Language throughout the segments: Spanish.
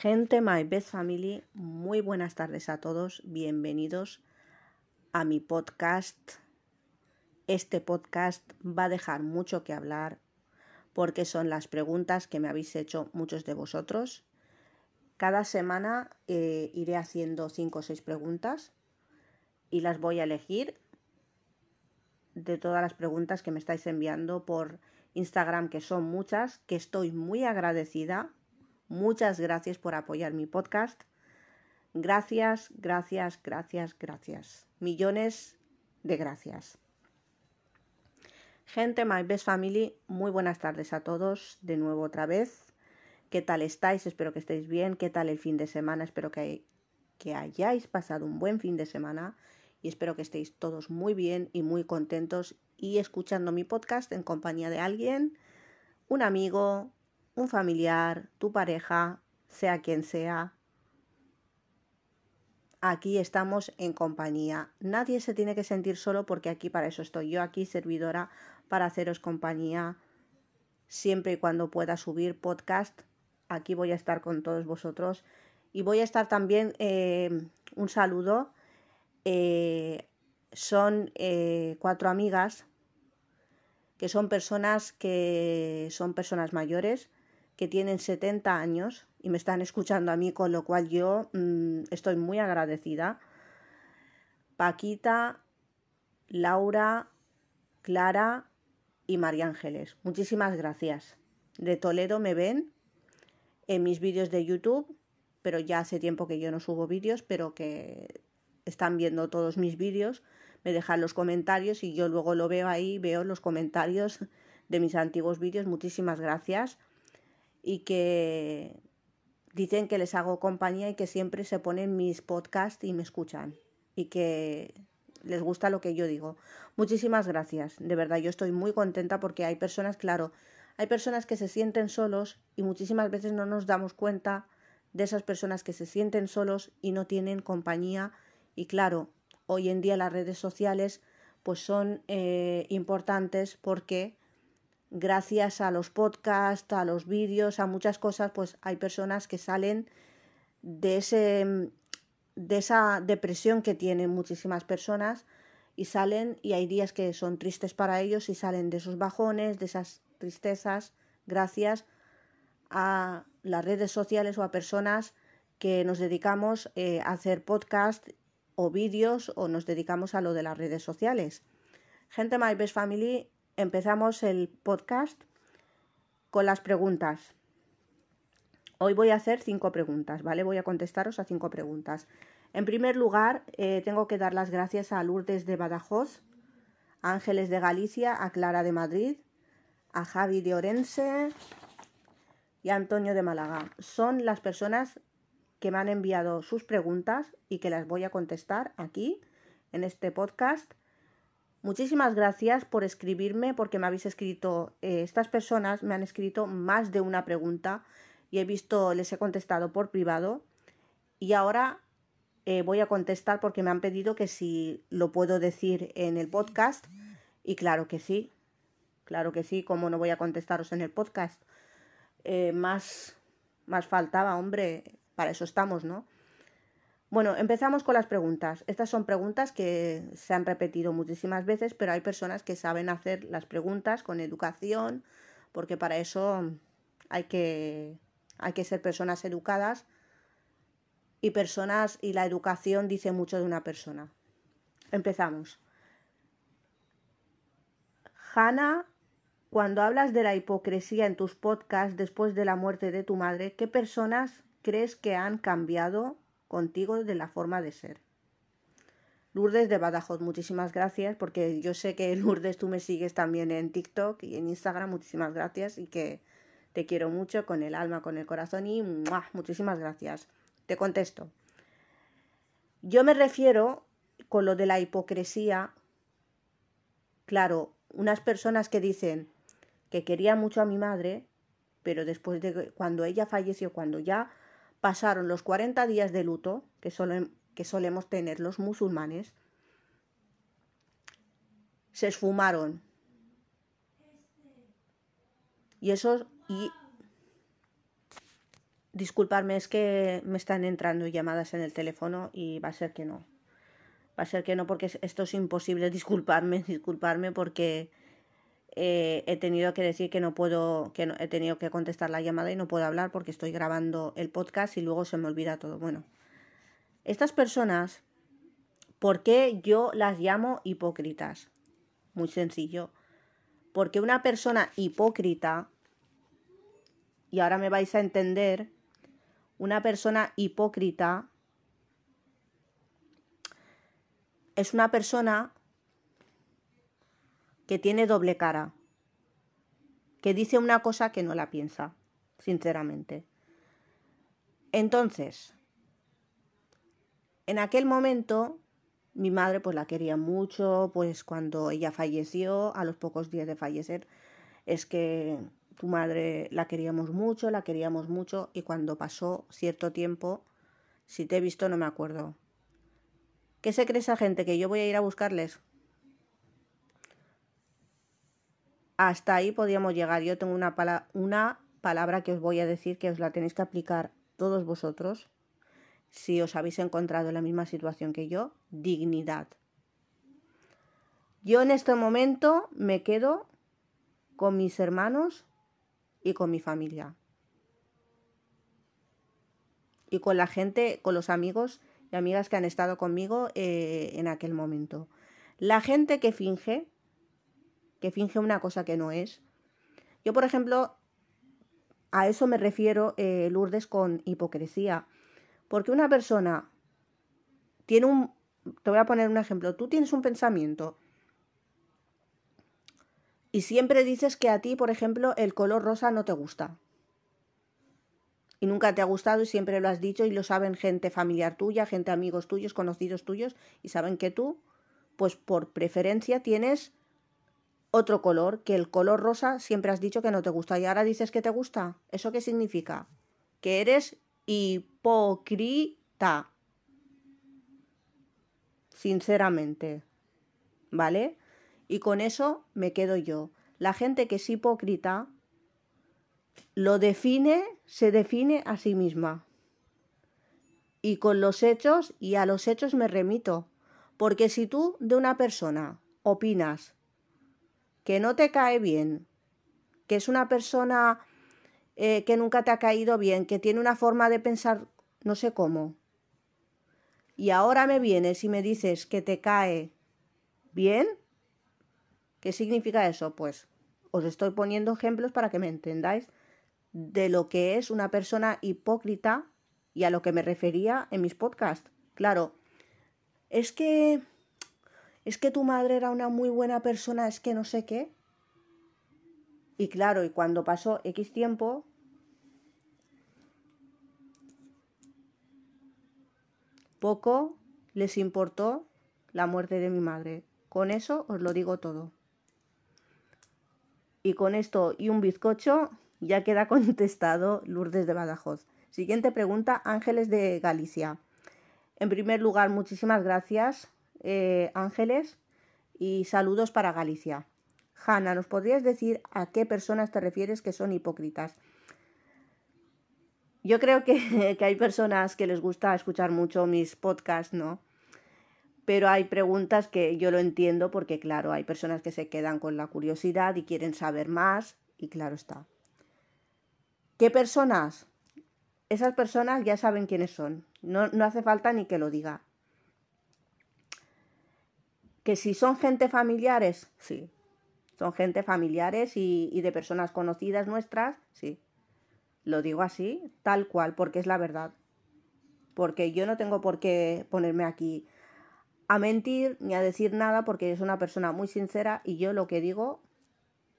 Gente, my best family, muy buenas tardes a todos, bienvenidos a mi podcast. Este podcast va a dejar mucho que hablar porque son las preguntas que me habéis hecho muchos de vosotros. Cada semana eh, iré haciendo cinco o seis preguntas y las voy a elegir de todas las preguntas que me estáis enviando por Instagram, que son muchas, que estoy muy agradecida Muchas gracias por apoyar mi podcast. Gracias, gracias, gracias, gracias. Millones de gracias. Gente, my best family, muy buenas tardes a todos de nuevo otra vez. ¿Qué tal estáis? Espero que estéis bien. ¿Qué tal el fin de semana? Espero que, que hayáis pasado un buen fin de semana y espero que estéis todos muy bien y muy contentos y escuchando mi podcast en compañía de alguien, un amigo, un familiar, tu pareja, sea quien sea. Aquí estamos en compañía. Nadie se tiene que sentir solo porque aquí para eso estoy yo, aquí servidora, para haceros compañía siempre y cuando pueda subir podcast. Aquí voy a estar con todos vosotros y voy a estar también eh, un saludo. Eh, son eh, cuatro amigas que son personas que son personas mayores que tienen 70 años y me están escuchando a mí, con lo cual yo mm, estoy muy agradecida. Paquita, Laura, Clara y María Ángeles. Muchísimas gracias. De Toledo me ven en mis vídeos de YouTube, pero ya hace tiempo que yo no subo vídeos, pero que están viendo todos mis vídeos, me dejan los comentarios y yo luego lo veo ahí, veo los comentarios de mis antiguos vídeos. Muchísimas gracias y que dicen que les hago compañía y que siempre se ponen mis podcasts y me escuchan y que les gusta lo que yo digo. Muchísimas gracias, de verdad yo estoy muy contenta porque hay personas, claro, hay personas que se sienten solos y muchísimas veces no nos damos cuenta de esas personas que se sienten solos y no tienen compañía y claro, hoy en día las redes sociales pues son eh, importantes porque gracias a los podcasts, a los vídeos, a muchas cosas, pues hay personas que salen de ese de esa depresión que tienen muchísimas personas y salen y hay días que son tristes para ellos y salen de esos bajones, de esas tristezas, gracias a las redes sociales o a personas que nos dedicamos eh, a hacer podcast o vídeos o nos dedicamos a lo de las redes sociales. Gente My Best Family empezamos el podcast con las preguntas. Hoy voy a hacer cinco preguntas, ¿vale? Voy a contestaros a cinco preguntas. En primer lugar, eh, tengo que dar las gracias a Lourdes de Badajoz, a Ángeles de Galicia, a Clara de Madrid, a Javi de Orense y a Antonio de Málaga. Son las personas que me han enviado sus preguntas y que las voy a contestar aquí en este podcast Muchísimas gracias por escribirme porque me habéis escrito, eh, estas personas me han escrito más de una pregunta y he visto, les he contestado por privado y ahora eh, voy a contestar porque me han pedido que si lo puedo decir en el podcast y claro que sí, claro que sí, como no voy a contestaros en el podcast. Eh, más, más faltaba, hombre, para eso estamos, ¿no? Bueno, empezamos con las preguntas. Estas son preguntas que se han repetido muchísimas veces, pero hay personas que saben hacer las preguntas con educación, porque para eso hay que, hay que ser personas educadas y personas y la educación dice mucho de una persona. Empezamos. Hanna, cuando hablas de la hipocresía en tus podcasts después de la muerte de tu madre, ¿qué personas crees que han cambiado contigo de la forma de ser. Lourdes de Badajoz, muchísimas gracias porque yo sé que Lourdes tú me sigues también en TikTok y en Instagram, muchísimas gracias y que te quiero mucho con el alma, con el corazón y muchísimas gracias. Te contesto. Yo me refiero con lo de la hipocresía, claro, unas personas que dicen que quería mucho a mi madre, pero después de cuando ella falleció, cuando ya pasaron los 40 días de luto que, que solemos tener los musulmanes, se esfumaron. Y eso, y disculparme, es que me están entrando llamadas en el teléfono y va a ser que no. Va a ser que no porque esto es imposible. Disculparme, disculparme porque eh, he tenido que decir que no puedo, que no, he tenido que contestar la llamada y no puedo hablar porque estoy grabando el podcast y luego se me olvida todo. Bueno, estas personas, ¿por qué yo las llamo hipócritas? Muy sencillo. Porque una persona hipócrita, y ahora me vais a entender, una persona hipócrita es una persona que tiene doble cara, que dice una cosa que no la piensa, sinceramente. Entonces, en aquel momento, mi madre pues la quería mucho, pues cuando ella falleció, a los pocos días de fallecer, es que tu madre la queríamos mucho, la queríamos mucho y cuando pasó cierto tiempo, si te he visto no me acuerdo. ¿Qué se cree esa gente? ¿Que yo voy a ir a buscarles? Hasta ahí podíamos llegar. Yo tengo una, una palabra que os voy a decir que os la tenéis que aplicar todos vosotros si os habéis encontrado en la misma situación que yo. Dignidad. Yo en este momento me quedo con mis hermanos y con mi familia. Y con la gente, con los amigos y amigas que han estado conmigo eh, en aquel momento. La gente que finge, que finge una cosa que no es. Yo, por ejemplo, a eso me refiero, eh, Lourdes, con hipocresía. Porque una persona tiene un... Te voy a poner un ejemplo. Tú tienes un pensamiento y siempre dices que a ti, por ejemplo, el color rosa no te gusta. Y nunca te ha gustado y siempre lo has dicho y lo saben gente familiar tuya, gente amigos tuyos, conocidos tuyos y saben que tú, pues por preferencia tienes otro color, que el color rosa siempre has dicho que no te gusta y ahora dices que te gusta. ¿Eso qué significa? Que eres hipócrita. Sinceramente. ¿Vale? Y con eso me quedo yo. La gente que es hipócrita lo define, se define a sí misma. Y con los hechos, y a los hechos me remito. Porque si tú de una persona opinas que no te cae bien, que es una persona eh, que nunca te ha caído bien, que tiene una forma de pensar no sé cómo, y ahora me vienes y me dices que te cae bien, ¿Qué significa eso? Pues os estoy poniendo ejemplos para que me entendáis de lo que es una persona hipócrita y a lo que me refería en mis podcasts. Claro, es que es que tu madre era una muy buena persona, es que no sé qué. Y claro, y cuando pasó X tiempo, poco les importó la muerte de mi madre. Con eso os lo digo todo. Y con esto y un bizcocho ya queda contestado Lourdes de Badajoz. Siguiente pregunta, Ángeles de Galicia. En primer lugar, muchísimas gracias, eh, Ángeles, y saludos para Galicia. Hanna, ¿nos podrías decir a qué personas te refieres que son hipócritas? Yo creo que, que hay personas que les gusta escuchar mucho mis podcasts, ¿no? pero hay preguntas que yo lo entiendo porque, claro, hay personas que se quedan con la curiosidad y quieren saber más y claro está. ¿Qué personas? Esas personas ya saben quiénes son, no, hace falta ni que lo diga. Que si son gente familiares, sí. Son gente familiares y, y de personas conocidas nuestras, sí. Lo digo así, tal cual, porque es la verdad. Porque yo no tengo por qué ponerme aquí a mentir ni a decir nada porque es una persona muy sincera y yo lo que digo,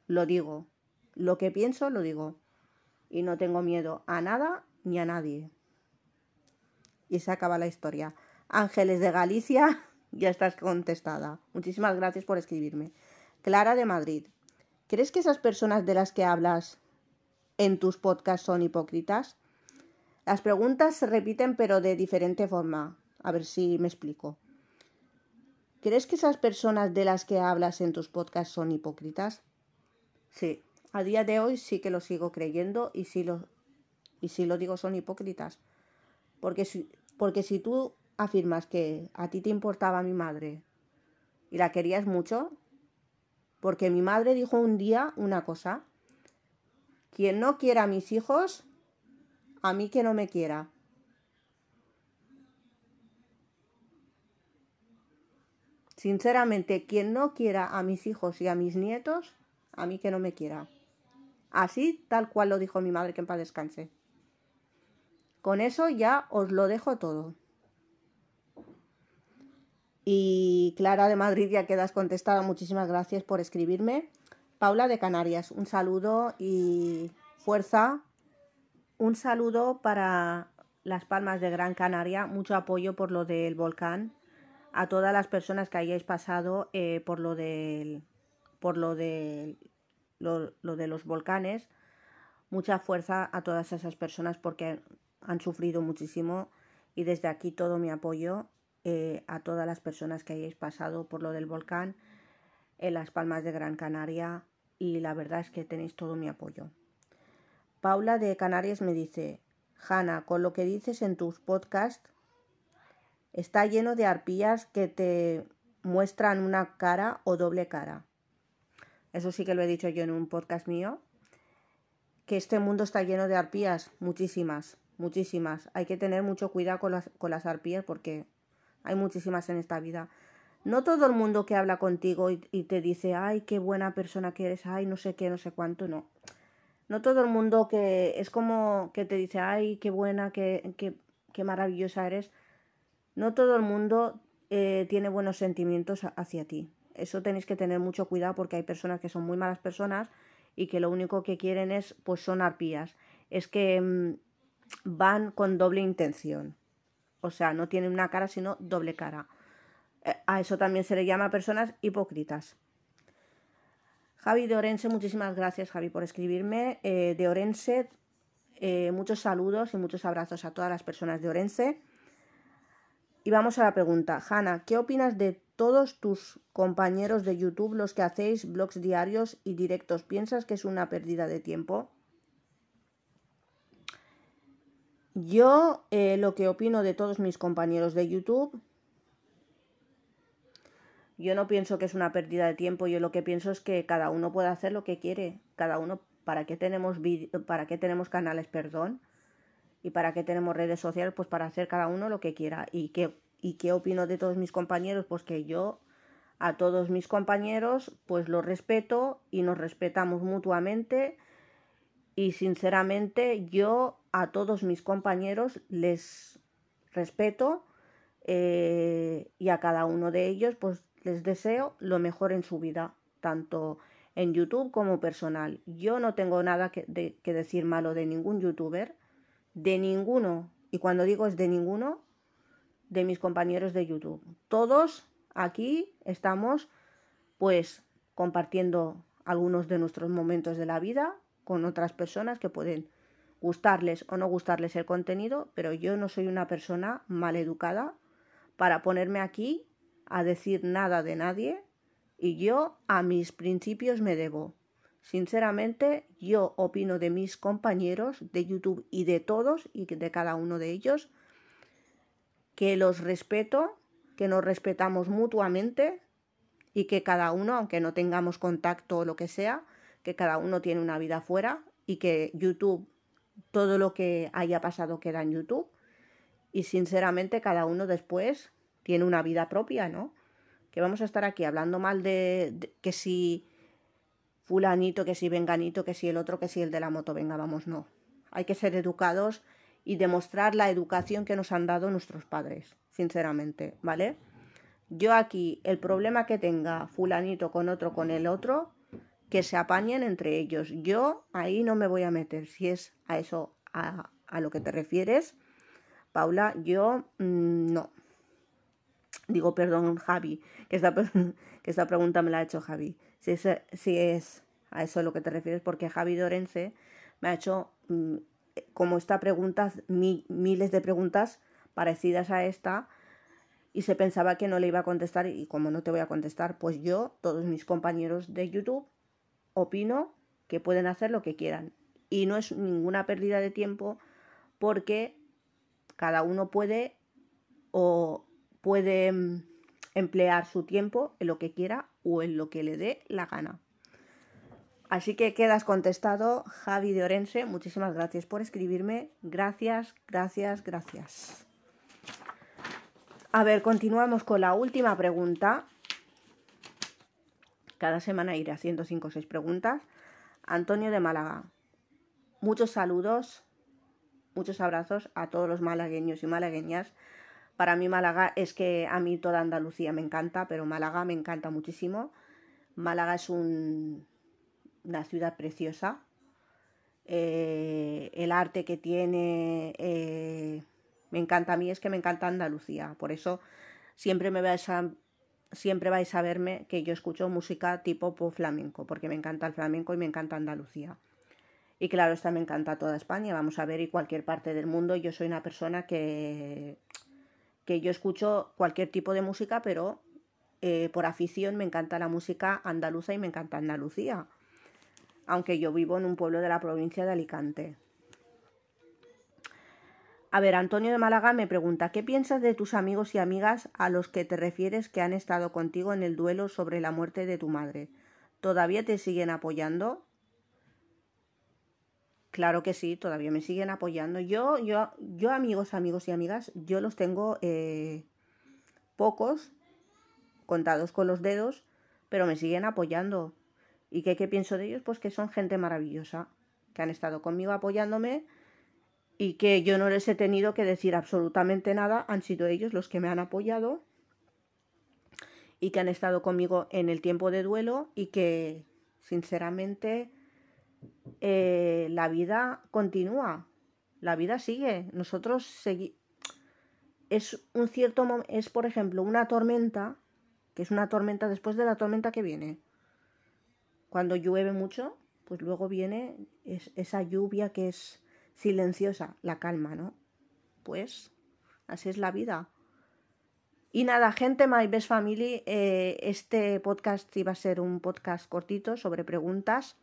lo digo. Lo que pienso, lo digo. Y no tengo miedo a nada ni a nadie. Y se acaba la historia. Ángeles de Galicia, ya estás contestada. Muchísimas gracias por escribirme. Clara de Madrid. ¿Crees que esas personas de las que hablas en tus podcasts son hipócritas? Las preguntas se repiten pero de diferente forma. A ver si me explico. ¿Crees que esas personas de las que hablas en tus podcasts son hipócritas? Sí, a día de hoy sí que lo sigo creyendo y sí lo, Y si lo digo son hipócritas. Porque si, porque si tú afirmas que a ti te importaba mi madre y la querías mucho, porque mi madre dijo un día una cosa, quien no quiera a mis hijos, a mí que no me quiera. Sinceramente, quien no quiera a mis hijos y a mis nietos, a mí que no me quiera. Así, tal cual lo dijo mi madre, que en paz descanse. Con eso ya os lo dejo todo. Y Clara de Madrid ya quedas contestada. Muchísimas gracias por escribirme. Paula de Canarias, un saludo y fuerza. Un saludo para Las Palmas de Gran Canaria. Mucho apoyo por lo del volcán. A todas las personas que hayáis pasado eh, por lo por de lo de los volcanes. Mucha fuerza a todas esas personas porque han sufrido muchísimo y desde aquí todo mi apoyo eh, a todas las personas que hayáis pasado por lo del volcán en las Palmas de Gran Canaria y la verdad es que tenéis todo mi apoyo. Paula de Canarias me dice, Hanna, con lo que dices en tus podcasts, está lleno de arpías que te muestran una cara o doble cara. Eso sí que lo he dicho yo en un podcast mío, que este mundo está lleno de arpías, muchísimas, muchísimas. Hay que tener mucho cuidado con las, con las arpías porque hay muchísimas en esta vida. No todo el mundo que habla contigo y, te dice, ay, qué buena persona que eres, ay, no sé qué, no sé cuánto, no. No todo el mundo que es como que te dice, ay, qué buena, qué, qué, qué maravillosa eres. No todo el mundo eh, tiene buenos sentimientos hacia ti. Eso tenéis que tener mucho cuidado porque hay personas que son muy malas personas y que lo único que quieren es, pues son arpías. Es que mm, van con doble intención. O sea, no tienen una cara, sino doble cara. Eh, a eso también se le llama personas hipócritas. Javi de Orense, muchísimas gracias Javi por escribirme. Eh, de Orense, eh, muchos saludos y muchos abrazos a todas las personas de Orense. Y vamos a la pregunta. Hanna, ¿qué opinas de todos tus compañeros de YouTube, los que hacéis blogs diarios y directos? ¿Piensas que es una pérdida de tiempo? Yo eh, lo que opino de todos mis compañeros de YouTube, yo no pienso que es una pérdida de tiempo, yo lo que pienso es que cada uno puede hacer lo que quiere, cada uno, ¿para qué tenemos, para qué tenemos canales, perdón? Y para qué tenemos redes sociales, pues para hacer cada uno lo que quiera. ¿Y qué, y qué opino de todos mis compañeros? Pues que yo a todos mis compañeros pues los respeto y nos respetamos mutuamente y sinceramente yo a todos mis compañeros les respeto eh, y a cada uno de ellos pues les deseo lo mejor en su vida, tanto en YouTube como personal. Yo no tengo nada que, que decir malo de ningún youtuber, de ninguno, y cuando digo es de ninguno, de mis compañeros de YouTube. Todos aquí estamos pues compartiendo algunos de nuestros momentos de la vida con otras personas que pueden gustarles o no gustarles el contenido, pero yo no soy una persona mal educada para ponerme aquí a decir nada de nadie y yo a mis principios me debo. Sinceramente, yo opino de mis compañeros de YouTube y de todos y de cada uno de ellos que los respeto, que nos respetamos mutuamente y que cada uno, aunque no tengamos contacto o lo que sea, que cada uno tiene una vida fuera y que YouTube, todo lo que haya pasado queda en YouTube y sinceramente cada uno después tiene una vida propia, ¿no? Que vamos a estar aquí hablando mal de, que si fulanito, que si venganito, que si el otro, que si el de la moto, venga, vamos, no. Hay que ser educados y demostrar la educación que nos han dado nuestros padres, sinceramente, ¿vale? Yo aquí, el problema que tenga fulanito con otro, con el otro, que se apañen entre ellos. Yo ahí no me voy a meter. Si es a eso a, lo que te refieres, Paula, yo mm, no. Digo, perdón, Javi, que esta, que esta pregunta me la ha hecho Javi. Si es, si es a eso a lo que te refieres, porque Javi Dorense me ha hecho, mm, como esta pregunta, miles de preguntas parecidas a esta, y se pensaba que no le iba a contestar, y como no te voy a contestar, pues yo, todos mis compañeros de YouTube, opino que pueden hacer lo que quieran. Y no es ninguna pérdida de tiempo porque cada uno puede o puede mm, emplear su tiempo en lo que quiera o en lo que le dé la gana. Así que quedas contestado, Javi de Orense. Muchísimas gracias por escribirme. Gracias, gracias, gracias. A ver, continuamos con la última pregunta. Cada semana iré haciendo 5 o 6 preguntas. Antonio de Málaga. Muchos saludos, muchos abrazos a todos los malagueños y malagueñas. Para mí Málaga es que a mí toda Andalucía me encanta, pero Málaga me encanta muchísimo. Málaga es un, una ciudad preciosa. Eh, el arte que tiene eh, me encanta a mí, es que me encanta Andalucía. Por eso siempre me vais a, siempre vais a verme que yo escucho música tipo pop flamenco, porque me encanta el flamenco y me encanta Andalucía. Y claro, esta me encanta toda España, vamos a ver, y cualquier parte del mundo. Yo soy una persona que, que yo escucho cualquier tipo de música, pero eh, por afición me encanta la música andaluza y me encanta Andalucía. Aunque yo vivo en un pueblo de la provincia de Alicante. A ver, Antonio de Málaga me pregunta, ¿qué piensas de tus amigos y amigas a los que te refieres que han estado contigo en el duelo sobre la muerte de tu madre? ¿Todavía te siguen apoyando? Claro que sí, todavía me siguen apoyando. Yo, yo, yo amigos, amigos y amigas, yo los tengo eh, pocos, contados con los dedos, pero me siguen apoyando. ¿Y qué, qué pienso de ellos? Pues que son gente maravillosa, que han estado conmigo apoyándome y que yo no les he tenido que decir absolutamente nada, han sido ellos los que me han apoyado y que han estado conmigo en el tiempo de duelo y que sinceramente eh, la vida continúa, la vida sigue. Nosotros seguimos. Es un cierto es por ejemplo una tormenta, que es una tormenta después de la tormenta que viene. Cuando llueve mucho, pues luego viene esa lluvia que es silenciosa, la calma, ¿no? Pues así es la vida. Y nada, gente, My Best Family, eh, este podcast iba a ser un podcast cortito sobre preguntas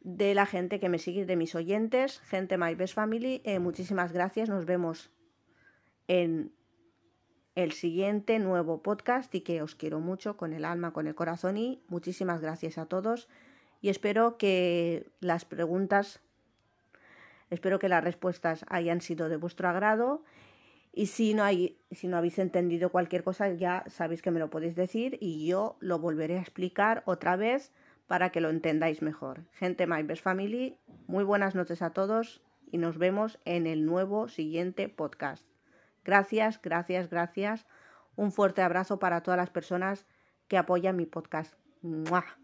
de la gente que me sigue, de mis oyentes, gente My Best Family. Eh, muchísimas gracias. Nos vemos en el siguiente nuevo podcast y que os quiero mucho con el alma, con el corazón y muchísimas gracias a todos y espero que las preguntas, espero que las respuestas hayan sido de vuestro agrado y si no, hay, si no habéis entendido cualquier cosa ya sabéis que me lo podéis decir y yo lo volveré a explicar otra vez para que lo entendáis mejor. Gente My Best Family, muy buenas noches a todos y nos vemos en el nuevo siguiente podcast. Gracias, gracias, gracias. Un fuerte abrazo para todas las personas que apoyan mi podcast. ¡Mua!